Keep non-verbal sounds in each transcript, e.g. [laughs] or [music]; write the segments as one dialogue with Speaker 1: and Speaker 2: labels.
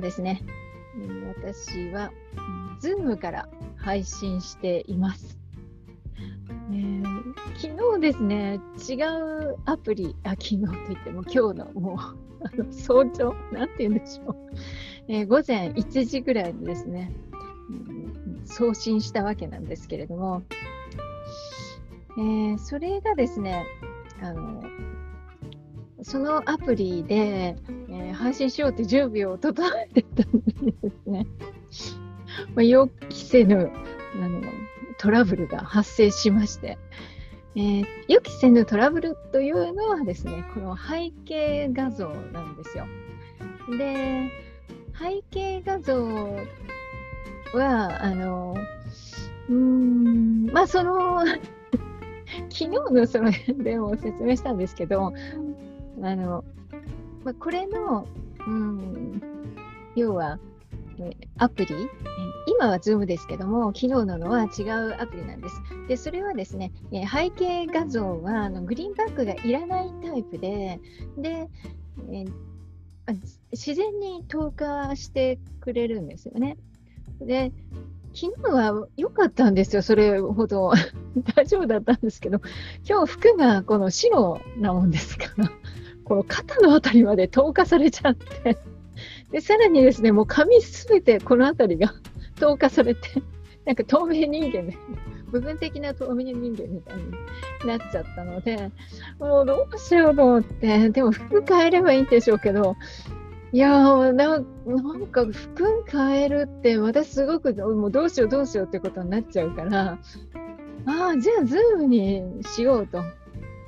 Speaker 1: ですね、私は、Zoom から配信しています。えー、昨日ですね、違うアプリ、あ昨日といっても今日のもう [laughs] あの早朝、なんて言うんでしょう、えー、午前1時ぐらいにですね、うん、送信したわけなんですけれども、えー、それがですね、あのそのアプリで、えー、配信しようって準備を整えてたんですね。[laughs] まあ、予期せぬあのトラブルが発生しまして、えー、予期せぬトラブルというのはですね、この背景画像なんですよ。で、背景画像は、あの、うーん、まあその [laughs] 昨日のその辺でも説明したんですけど、あの、まあ、これの、うん、要は、アプリ、今は Zoom ですけども、昨日ののは違うアプリなんです。で、それはですね、背景画像はあのグリーンバックがいらないタイプで、で、え自然に透過してくれるんですよね。で、昨日は良かったんですよ、それほど [laughs] 大丈夫だったんですけど、今日服がこの白なもんですから、この肩の辺りまで透過されちゃってで、さらにですね、もう髪すべてこの辺りが [laughs] 透過されて、なんか透明人間で、部分的な透明人間みたいになっちゃったので、もうどうしようと思って、でも服変えればいいんでしょうけど、いやーな、なんか服変えるって、私すごくもうどうしようどうしようってことになっちゃうから、ああ、じゃあ Zoom にしようと。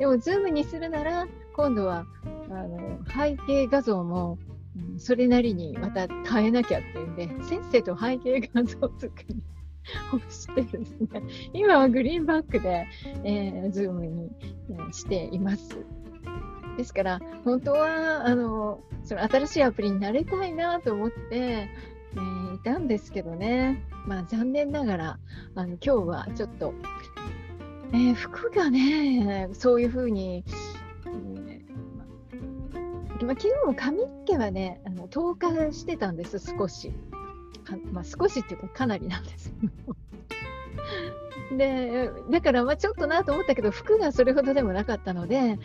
Speaker 1: でも Zoom にするなら、今度はあの背景画像もそれなりにまた変えなきゃっていうんで、せっせと背景画像作りをしてですね、[laughs] 今はグリーンバックで、えー、 Zoom に、えー、しています。ですから、本当はあのその新しいアプリになりたいなと思って、えー、いたんですけどね、まあ、残念ながらあの今日はちょっと、えー、服がね、そういうふうに、まあ、昨日も髪の毛はね、あの透過してたんです、少し。まあ、少しっていうか、かなりなんです [laughs] で、だからまあちょっとなと思ったけど、服がそれほどでもなかったので、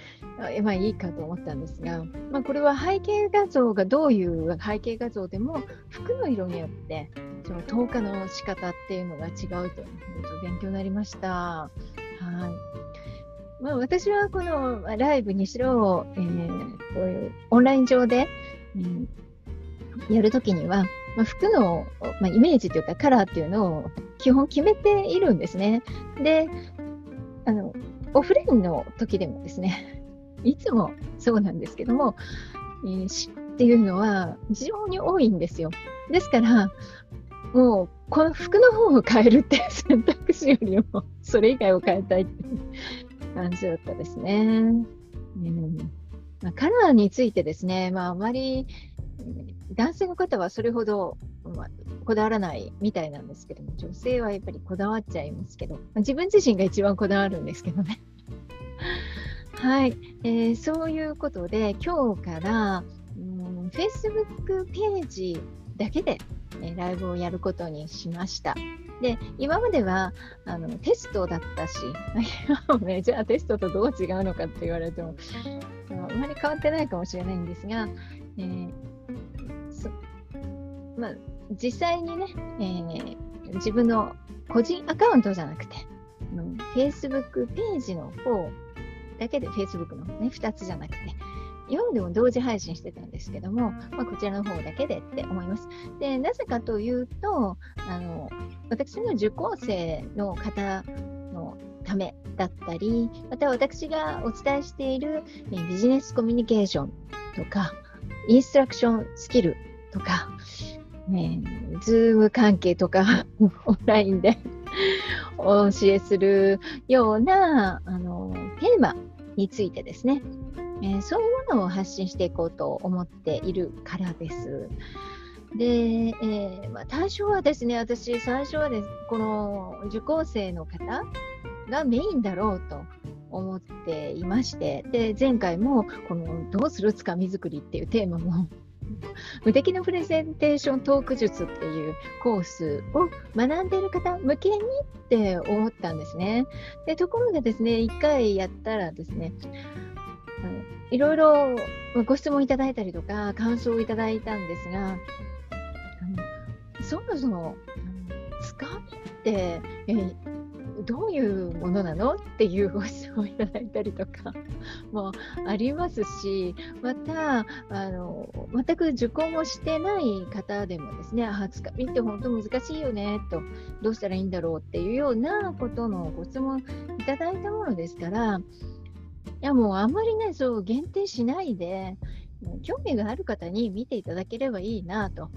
Speaker 1: まあいいかと思ったんですが、まあ、これは背景画像がどういう背景画像でも、服の色によって、その透過の仕方っていうのが違うというの勉強になりました。はいまあ、私はこのライブにしろ、えー、こういうオンライン上で、うん、やるときには、まあ、服の、まあ、イメージというかカラーっていうのを基本決めているんですね。で、あの、オフラインの時でもですね、[laughs] いつもそうなんですけども、えー、死っていうのは非常に多いんですよ。ですから、もうこの服の方を変えるって選択肢よりもそれ以外を変えたいって感じだったですね。うんまあ、カラーについてですね、まあ、あまり男性の方はそれほど、まあ、こだわらないみたいなんですけども、女性はやっぱりこだわっちゃいますけど、まあ、自分自身が一番こだわるんですけどね。[laughs] はい、えー、そういうことで、今日から、うん、Facebook ページだけで、え、ライブをやることにしました。で、今まではあのテストだったし、ね、じゃあテストとどう違うのかって言われても、あまり変わってないかもしれないんですが、えーまあ、実際にね、えー、自分の個人アカウントじゃなくて、Facebook ページの方だけで、Facebook のね、2つじゃなくて、今までも同時配信してたんですけども、まあ、こちらの方だけでって思います。で、なぜかというと、あの、私の受講生の方のためだったり、また私がお伝えしている、ビジネスコミュニケーションとか、インストラクションスキルとか、ね、ズーム関係とか、[laughs] オンラインで [laughs] お教えするようなあのテーマについてですね、えー、そういうものを発信していこうと思っているからです。で、えー、まあ、対象はですね、私、最初はです、この受講生の方がメインだろうと思っていまして、で、前回も、この、どうするつかみ作りっていうテーマも [laughs] 無敵のプレゼンテーショントーク術っていうコースを学んでいる方向けにって思ったんですね。でところがですね、1回やったらですね、いろいろご質問いただいたりとか、感想をいただいたんですが、そもそも、つかみって、えどういうものなの？っていうご質問をいただいたりとか [laughs] もありますし、また、あの全く受講もしてない方でもですね、あ、つかみって本当難しいよねと、どうしたらいいんだろうっていうようなことのご質問いただいたものですから、いやもうあんまりね、そう限定しないで、興味がある方に見ていただければいいなと。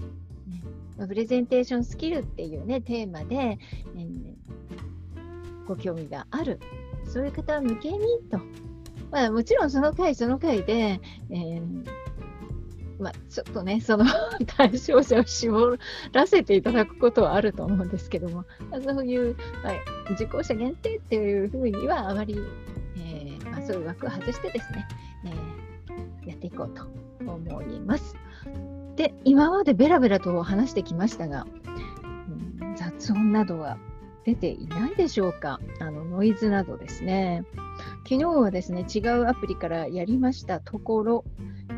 Speaker 1: プレゼンテーションスキルっていうね、テーマで、えー、ご興味がある、そういう方向けにと。まあ、もちろんその回その回で、えーまあ、ちょっとね、その対象者を絞らせていただくことはあると思うんですけども、そういう、はい、受講者限定っていうふうにはあまり、そういう枠を外してですね、えー、やっていこうと思います。で、今までベラベラと話してきましたが、雑音などは出ていないでしょうか？あのノイズなどですね。昨日はですね、違うアプリからやりましたところ、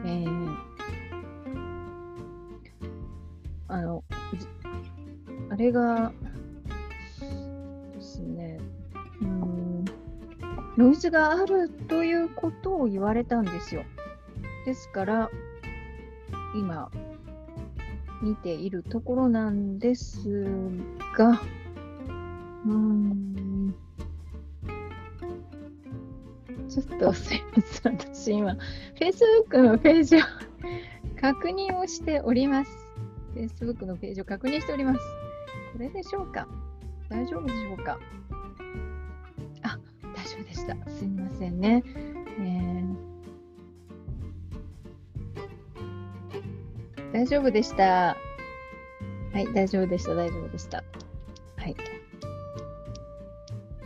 Speaker 1: えー、あの、あれがノイズがあるということを言われたんですよ。ですから、今、見ているところなんですが、うん。ちょっとすいません。私今、Facebook のページを確認をしております。Facebook のページを確認しております。これでしょうか？大丈夫でしょうか、した。すいませんね。えー、大丈夫でした。はい、大丈夫でした。大丈夫でした。はい。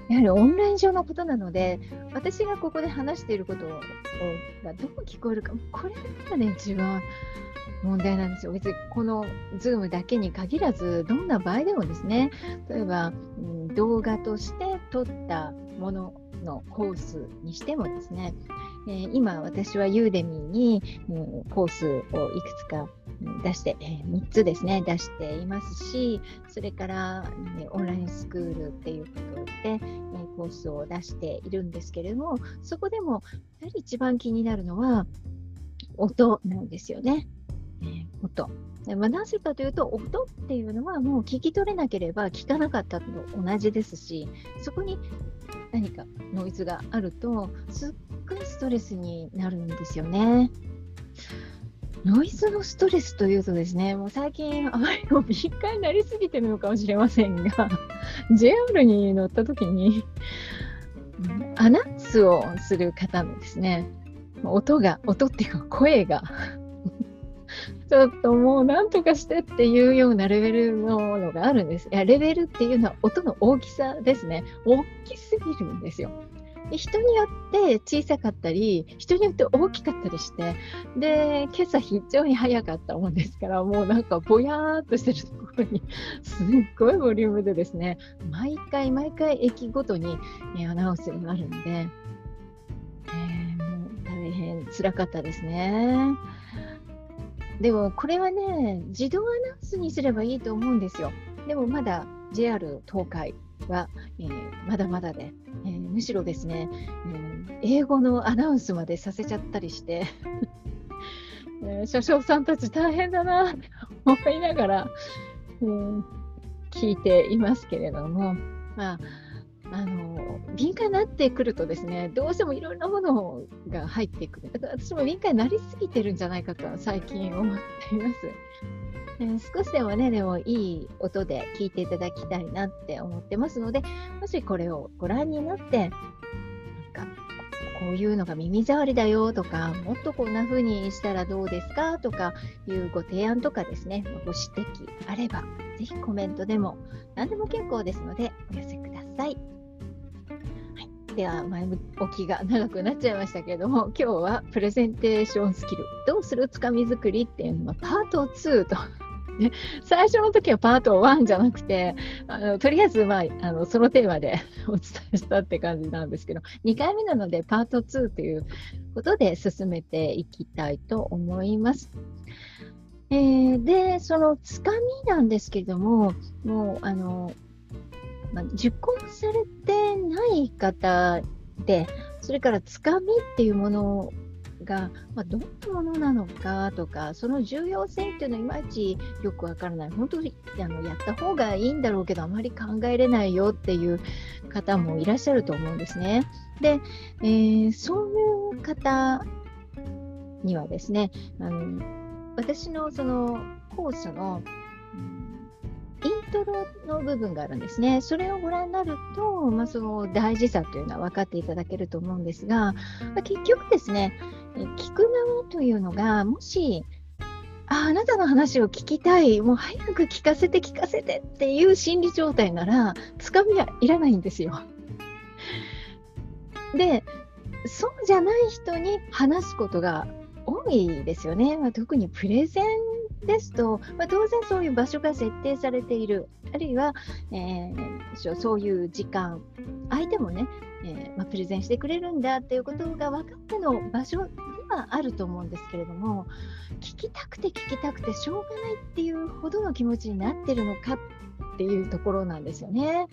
Speaker 1: やはりオンライン上のことなので、私がここで話していることがどう聞こえるか、これがね、一番問題なんですよ。別にこの Zoom だけに限らず、どんな場合でもですね、例えば、うん、動画として撮ったもののコースにしてもですね、えー、今私はユーデミーに、うん、コースをいくつか出して、えー、3つですね、出していますし、それから、ね、オンラインスクールっていうことで、えー、コースを出しているんですけれども、そこでも、やはり一番気になるのは、音なんですよね。えー、音。まあ、なぜかというと、音っていうのはもう聞き取れなければ聞かなかったと同じですし、そこに何かノイズがあると、すっごいストレスになるんですよね。ノイズのストレスというとですね、もう最近あまりも敏感になりすぎてるのかもしれませんが、[laughs] JR に乗った時に、アナウンスをする方のですね、音が、音っていうか声がちょっともうなんとかしてっていうようなレベルのものがあるんです。いや、レベルっていうのは音の大きさですね。大きすぎるんですよ。で人によって小さかったり、人によって大きかったりして、で、今朝非常に早かったもんですから、もうなんかぼやーっとしてるところに、[laughs] すっごいボリュームでですね、毎回毎回駅ごとに、アナウンスがあるんで、えー、もう大変辛かったですね。でもこれはね、自動アナウンスにすればいいと思うんですよ。でもまだ JR 東海は、えー、まだまだで、えー、むしろですね、えー、英語のアナウンスまでさせちゃったりして [laughs] えー、車掌さんたち大変だなって思いながら、えー、聞いていますけれども、まあ、あの敏感になってくるとですねどうしてもいろんなものが入ってくるだから私も敏感になりすぎてるんじゃないかと最近思っています。えー、少しでもね、でもいい音で聞いていただきたいなって思ってますので、もしこれをご覧になって、なんか、こういうのが耳障りだよとか、もっとこんな風にしたらどうですかとかいうご提案とかですね、ご指摘あれば、ぜひコメントでも何でも結構ですのでお寄せください。では前置きが長くなっちゃいましたけれども、今日はプレゼンテーションスキル、どうするつかみ作りっていうのはパート2と。[laughs] ね、最初の時はパート1じゃなくて、あのとりあえず、まあ、あのそのテーマで [laughs] お伝えしたって感じなんですけど、2回目なのでパート2ということで進めていきたいと思います。えー、で、そのつかみなんですけども、もう、あの、まあ、受講されてない方で、それからつかみっていうものが、まあ、どんなものなのかとか、その重要性っていうのはいまいちよくわからない。本当にあのやった方がいいんだろうけど、あまり考えれないよっていう方もいらっしゃると思うんですね。で、えー、そういう方にはですね、あの私のそのコースの、トロの部分があるんですね。それをご覧になると、まあ、その大事さというのは分かっていただけると思うんですが、まあ、結局ですね、聞く側というのが、もし、ああなたの話を聞きたい、もう早く聞かせて聞かせてっていう心理状態なら、つかみはいらないんですよ。で、そうじゃない人に話すことが多いですよね。まあ、特にプレゼンですと、まあ、当然そういう場所が設定されている、あるいは、えー、そういう時間、相手もね、えー、まあ、プレゼンしてくれるんだっていうことが分かっての場所ではあると思うんですけれども、聞きたくて聞きたくてしょうがないっていうほどの気持ちになってるのかっていうところなんですよね。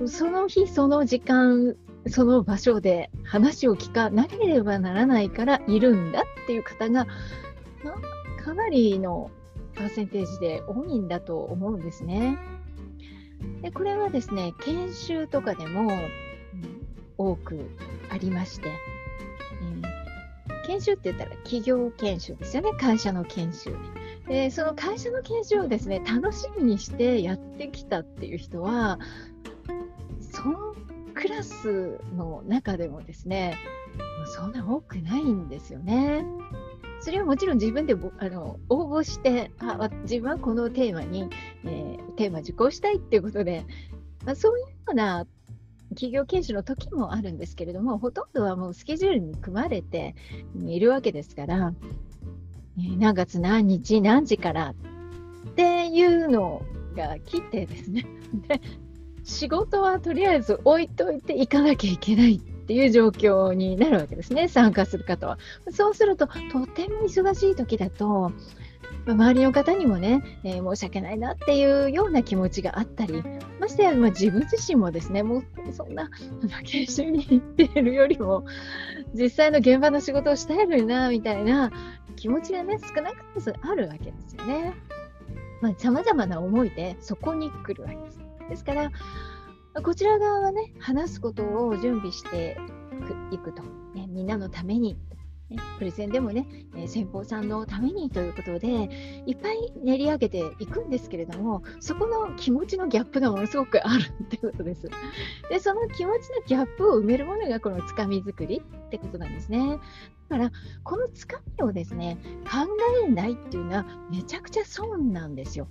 Speaker 1: うん、その日その時間その場所で話を聞かなければならないからいるんだっていう方が、かなりのパーセンテージで多いんだと思うんですね。でこれはですね、研修とかでも、うん、多くありまして、えー、研修って言ったら企業研修ですよね、会社の研修。でその会社の研修をですね、楽しみにしてやってきたっていう人は、そのクラスの中でもですね、そんな多くないんですよね。それはもちろん自分であの応募してあ、自分はこのテーマに、えー、テーマ受講したいっていうことで、まあ、そういうような企業研修の時もあるんですけれども、ほとんどはもうスケジュールに組まれているわけですから、えー、何月何日何時からっていうのが来てですね、で仕事はとりあえず置いといていかなきゃいけない。っていう状況になるわけですね、参加する方は。そうすると、とても忙しい時だと、周りの方にもね、えー、申し訳ないなっていうような気持ちがあったり、ましてや、まあ、自分自身もですね、もうそんな研修に行っているよりも、実際の現場の仕事をしたいのにな、みたいな気持ちがね、少なくともあるわけですよね。まあ、様々な思いでそこに来るわけです。ですから、こちら側はね、話すことを準備していくと、ね、みんなのために、ね、プレゼンでもね、え先方さんのためにということで、いっぱい練り上げていくんですけれども、そこの気持ちのギャップがものすごくあるってことです。で、その気持ちのギャップを埋めるものがこのつかみ作りってことなんですね。だから、このつかみをですね、考えないっていうのはめちゃくちゃ損なんですよ。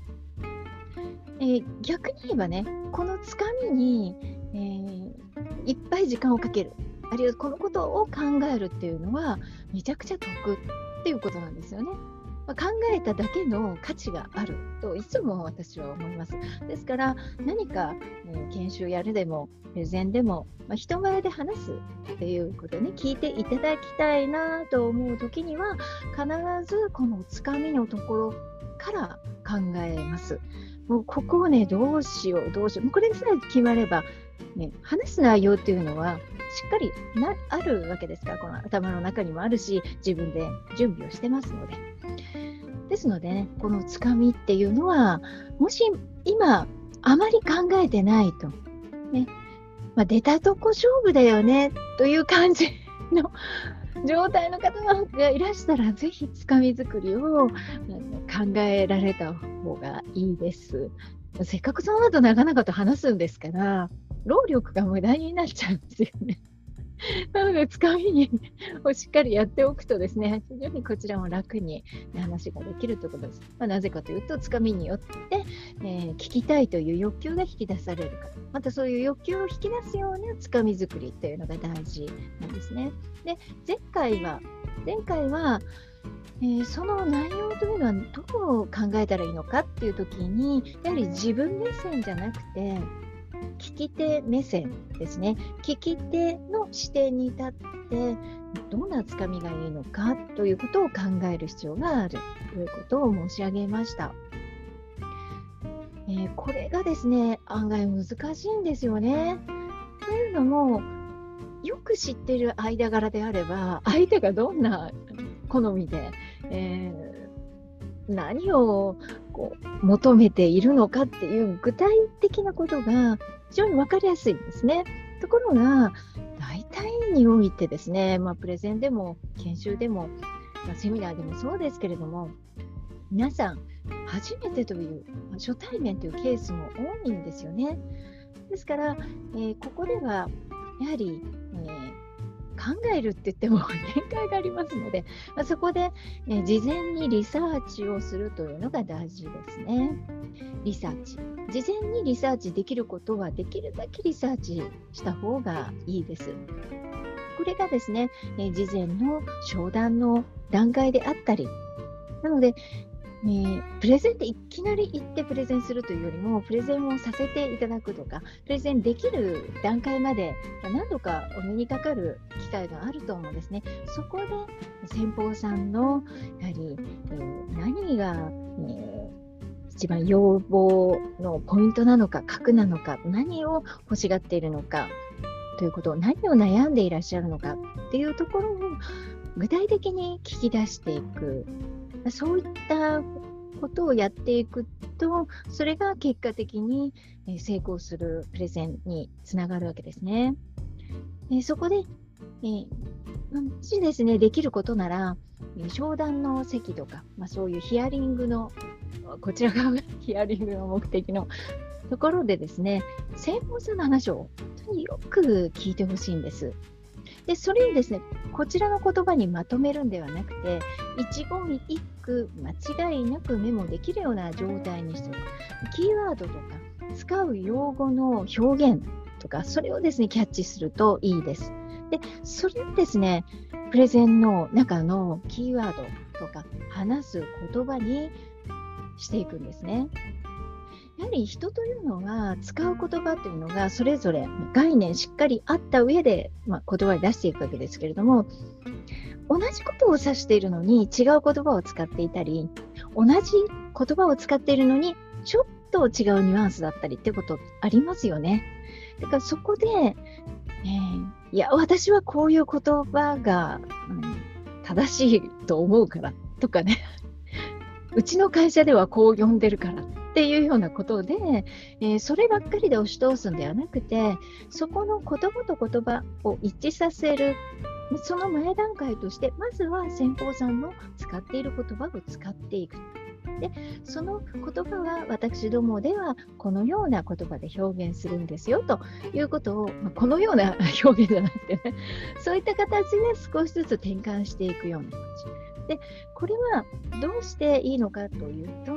Speaker 1: えー、逆に言えばね、このつかみに、えー、いっぱい時間をかける、あるいはこのことを考えるっていうのは、めちゃくちゃ得っていうことなんですよね。まあ、考えただけの価値があるといつも私は思います。ですから何か、え、研修やるでもプレゼンでも、まあ、人前で話すっていうことね聞いていただきたいなと思う時には必ずこのつかみのところから考えます。もうここをね、どうしよう、どうしようもう。これさえ決まれば、ね、話す内容っていうのは、しっかりなあるわけですから、この頭の中にもあるし、自分で準備をしてますので。ですのでね、このつかみっていうのは、もし今、あまり考えてないと、ね、まあ、出たとこ勝負だよね、という感じの状態の方がいらしたら、ぜひつかみ作りを考えられた方がいいです。せっかくその後長々と話すんですから、労力が無駄になっちゃうんですよね。[laughs] なので、つかみにをしっかりやっておくとですね、非常にこちらも楽に話ができるということです。まあ、なぜかというと、つかみによって、えー、聞きたいという欲求が引き出されるから、またそういう欲求を引き出すようなつかみ作りというのが大事なんですね。で、前回は、前回は、えー、その内容というのはどう考えたらいいのかっていう時にやはり自分目線じゃなくて聞き手目線ですね。聞き手の視点に立って、どんなつかみがいいのかということを考える必要があるということを申し上げました。えー、これがですね、案外難しいんですよね。というのも、よく知っている間柄であれば、相手がどんな好みで、えー、何をこう求めているのかっていう具体的なことが非常に分かりやすいんですね。ところが、大体においてですね、まあ、プレゼンでも研修でも、まあ、セミナーでもそうですけれども、皆さん、初めてという、初対面というケースも多いんですよね。ですから、えー、ここではやはり、考えるって言っても [laughs] 限界がありますので、まあ、そこで、え、事前にリサーチをするというのが大事ですね。リサーチ。事前にリサーチできることはできるだけリサーチした方がいいです。これがですね、事前の商談の段階であったり、なので、えー、プレゼンっていきなり行ってプレゼンするというよりも、プレゼンをさせていただくとか、プレゼンできる段階まで何度かお目にかかる機会があると思うんですね。そこで先方さんのやはり、えー、何が、えー一番要望のポイントなのか、核なのか、何を欲しがっているのか、ということを、何を悩んでいらっしゃるのかっていうところを具体的に聞き出していく。そういったことをやっていくと、それが結果的に成功するプレゼンにつながるわけですね。そこで、えもしですね、できることなら、商談の席とか、まあ、そういうヒアリングの、こちら側が [laughs] ヒアリングの目的のところでですね、専門さんの話を本当によく聞いてほしいんです。で、それにですね、こちらの言葉にまとめるんではなくて、一言一句間違いなくメモできるような状態にしておく。キーワードとか、使う用語の表現とか、それをですね、キャッチするといいです。で、それですね、プレゼンの中のキーワードとか話す言葉にしていくんですね。やはり人というのは使う言葉というのがそれぞれ概念しっかりあった上で、まあ、言葉に出していくわけですけれども同じことを指しているのに違う言葉を使っていたり同じ言葉を使っているのにちょっと違うニュアンスだったりってことありますよね。だからそこで、えー、いや私はこういう言葉が、うん、正しいと思うからとかね [laughs] うちの会社ではこう呼んでるからっていうようなことで、えー、そればっかりで押し通すんではなくてそこの言葉と言葉を一致させるその前段階としてまずは先方さんの使っている言葉を使っていく。でその言葉は私どもではこのような言葉で表現するんですよということを、まあ、このような [laughs] 表現じゃなくてねそういった形で少しずつ転換していくような感じ。でこれはどうしていいのかというと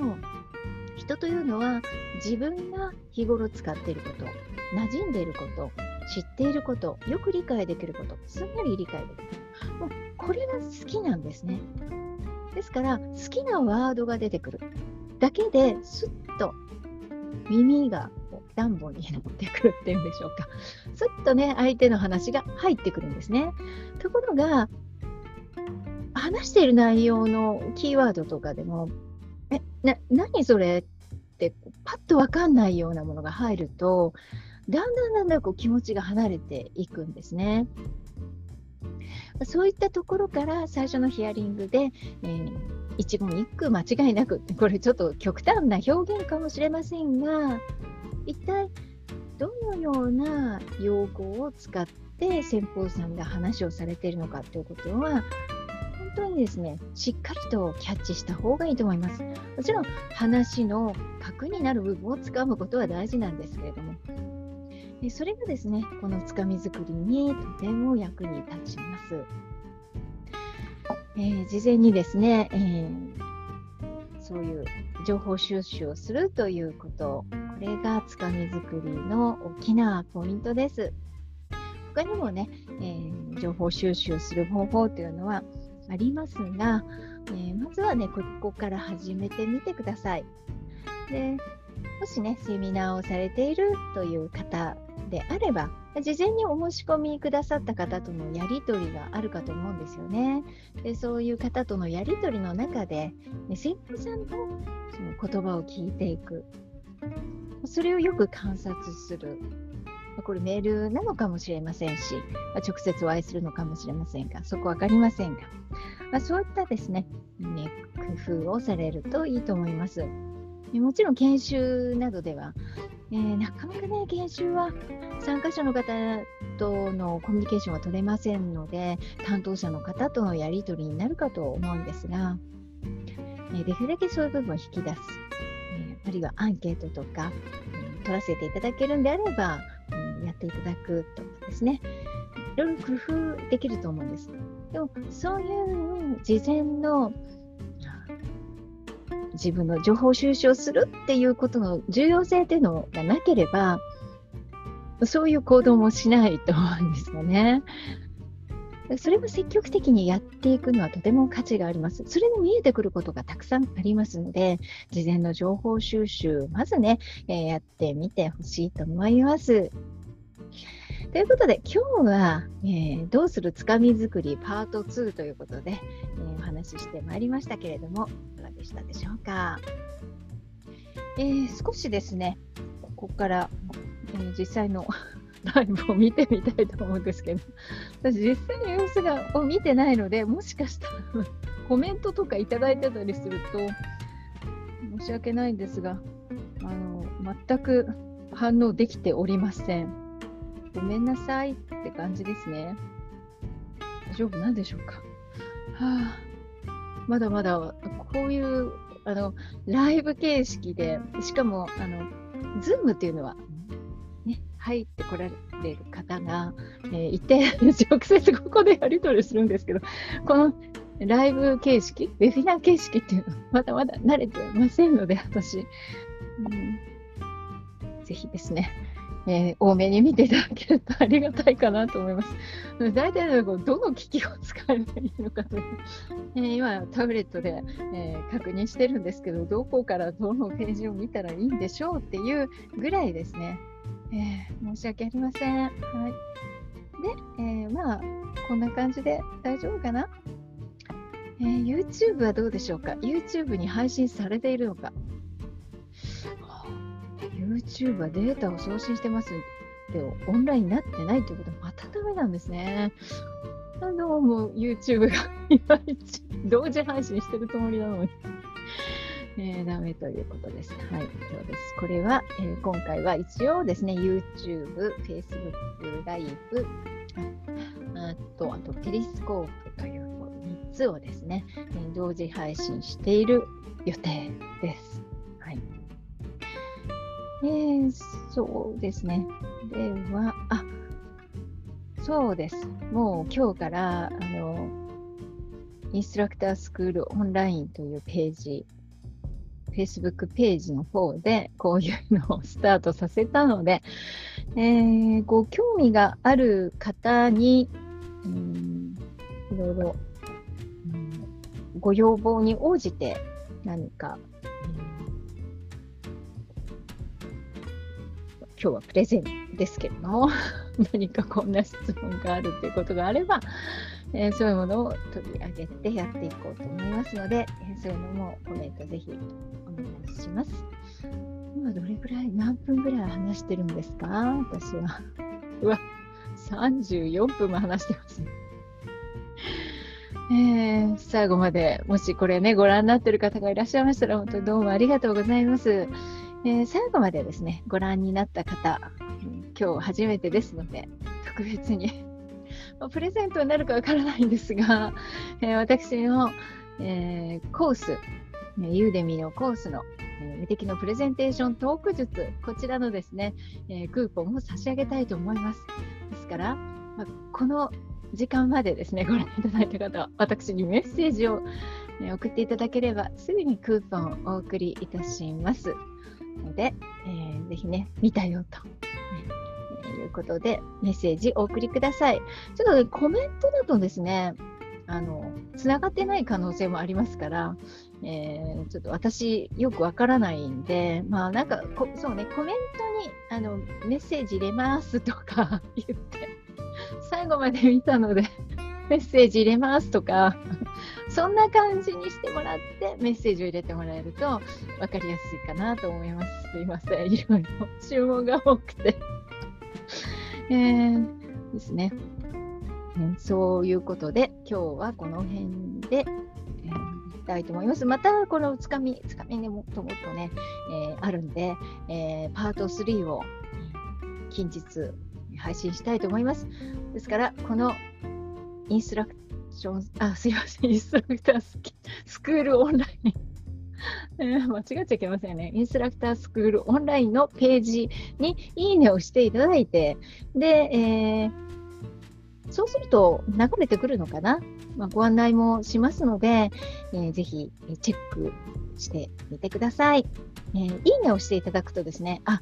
Speaker 1: 人というのは自分が日頃使っていること、馴染んでいること、知っていること、よく理解できること、すんなり理解できる。もうこれが好きなんですね。ですから、好きなワードが出てくるだけですっと耳が暖房になってくるっていうんでしょうか。すっとね、相手の話が入ってくるんですね。ところが、話している内容のキーワードとかでも、え、な、何それってパッと分かんないようなものが入るとだんだんだんだんこう気持ちが離れていくんですね。そういったところから最初のヒアリングで、えー、一言一句間違いなくこれちょっと極端な表現かもしれませんが一体どのような用語を使って先方さんが話をされているのかということは本当にですね、しっかりとキャッチした方がいいと思います。もちろん話の核になる部分をつかむことは大事なんですけれども、でそれがですね、このつかみ作りにとても役に立ちます。えー、事前にですね、えー、そういう情報収集をするということ、これがつかみ作りの大きなポイントです。他にもね、えー、情報収集する方法というのはありますが、えまずはね、ここから始めてみてください。でもしね、セミナーをされているという方であれば、事前にお申し込みくださった方とのやり取りがあるかと思うんですよね。でそういう方とのやり取りの中で、ね、先輩さんのその言葉を聞いていく。それをよく観察する。これメールなのかもしれませんし、直接お会いするのかもしれませんが、そこ分かりませんが、まあ、そういったですね、ね、工夫をされるといいと思います。もちろん研修などでは、えー、なかなかね、研修は参加者の方とのコミュニケーションは取れませんので、担当者の方とのやり取りになるかと思うんですが、えー、できるだけそういう部分を引き出す、えー、あるいはアンケートとか、うん、取らせていただけるんであれば、うん、やっていただくとかですね、いろいろ工夫できると思うんです。でも、そういう事前の自分の情報収集をするっていうことの重要性っていうのがなければ、そういう行動もしないと思うんですよね。それを積極的にやっていくのはとても価値があります。それで見えてくることがたくさんありますので、事前の情報収集、まずね、え、やってみてほしいと思います。ということで、今日は、えー、どうするつかみ作りパート2ということで、えー、お話ししてまいりましたけれども、がでしたでしょうか。えー、少しですね、ここから、え実際の [laughs] ライブを見てみたいと思うんですけど、私実際の様子がを見てないので、もしかしたらコメントとかいただいてたりすると、申し訳ないんですが、あの全く反応できておりません。ごめんなさいって感じですね。大丈夫なんでしょうか。はあ、まだまだこういうあのライブ形式で、しかもあの Zoom っていうのは、ね、入ってこられてる方が、えー、いて、直接ここでやり取りするんですけど、このライブ形式、ウェビナー形式っていうのはまだまだ慣れてませんので、私、うん、ぜひですね、えー、多めに見ていただけるとありがたいかなと思います。[laughs] 大体のどの機器を使えばいいのかという、[laughs] えー、今、タブレットで、えー、確認してるんですけど、どこからどのページを見たらいいんでしょうっていうぐらいですね。え申し訳ありません。はい、で、えまあ、こんな感じで大丈夫かな、え YouTube はどうでしょうか ?YouTube に配信されているのか？YouTube はデータを送信してますでオンラインになってないということはまたダメなんですね。どうも YouTube が [laughs] いまいち同時配信してるつもりなのにえー、ダメということです。はい、そうです。これは、えー、今回は一応ですね、YouTube、Facebook ライブ、あと、あと、ペリスコープという3つをですね、えー、同時配信している予定です。えー、そうですね。では、あそうです。もう今日から、あの、インストラクタースクールオンラインというページ、Facebook ページの方でこういうのをスタートさせたので、えー、ご興味がある方に、うん、いろいろ、うん、ご要望に応じて何か今日はプレゼンですけれども、[laughs] 何かこんな質問があるということがあれば、えー、そういうものを取り上げてやっていこうと思いますので、えー、そういうのもコメントぜひお願いします。今どれぐらい、何分ぐらい話してるんですか？私は。[laughs] うわ、34分も話してますね。えー、最後まで、もしこれね、ご覧になってる方がいらっしゃいましたら、本当にどうもありがとうございます。えー、最後までですね、ご覧になった方、今日初めてですので、特別に [laughs] プレゼントになるかわからないんですが、えー、私の、えー、コース、ユーデミのコースのえー、無敵のプレゼンテーショントーク術、こちらのですね、え、クーポンを差し上げたいと思います。ですから、ま、この時間までですね、ご覧いただいた方は、私にメッセージを、ね、送っていただければ、すぐにクーポンをお送りいたします。ので、えー、ぜひね、見たよと、ね、いうことで、メッセージお送りください。ちょっと、ね、コメントだとですね、あの、つながってない可能性もありますから、えー、ちょっと私、よくわからないんで、まあなんかそうね、コメントにあのメッセージ入れますとか [laughs] 言って、最後まで見たのでメッセージ入れますとか、そんな感じにしてもらってメッセージを入れてもらえると分かりやすいかなと思います。すいません。いろいろ注文が多くて [laughs] えー、ですね。そういうことで、今日はこの辺で、えー、いきたいと思います。また、このつかみ、つかみでもっともっとね、えー、あるんで、えー、パート3を近日配信したいと思います。ですから、このインストラクション、あ、すいません、インストラクターススクールオンライン。えー、間違っちゃいけませんね。インストラクタースクールオンラインのページにいいねをしていただいて、で、えー、そうすると流れてくるのかな、まあ、ご案内もしますので、えー、ぜひチェックしてみてください。えー、いいねをしていただくとですね、あ、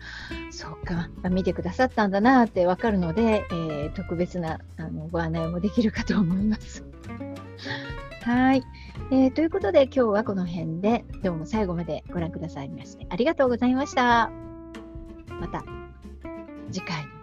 Speaker 1: そうか、見てくださったんだなってわかるので、えー、特別なあのご案内もできるかと思います。[laughs] はい、えー、ということで今日はこの辺でどうも最後までご覧くださいましてありがとうございました。また次回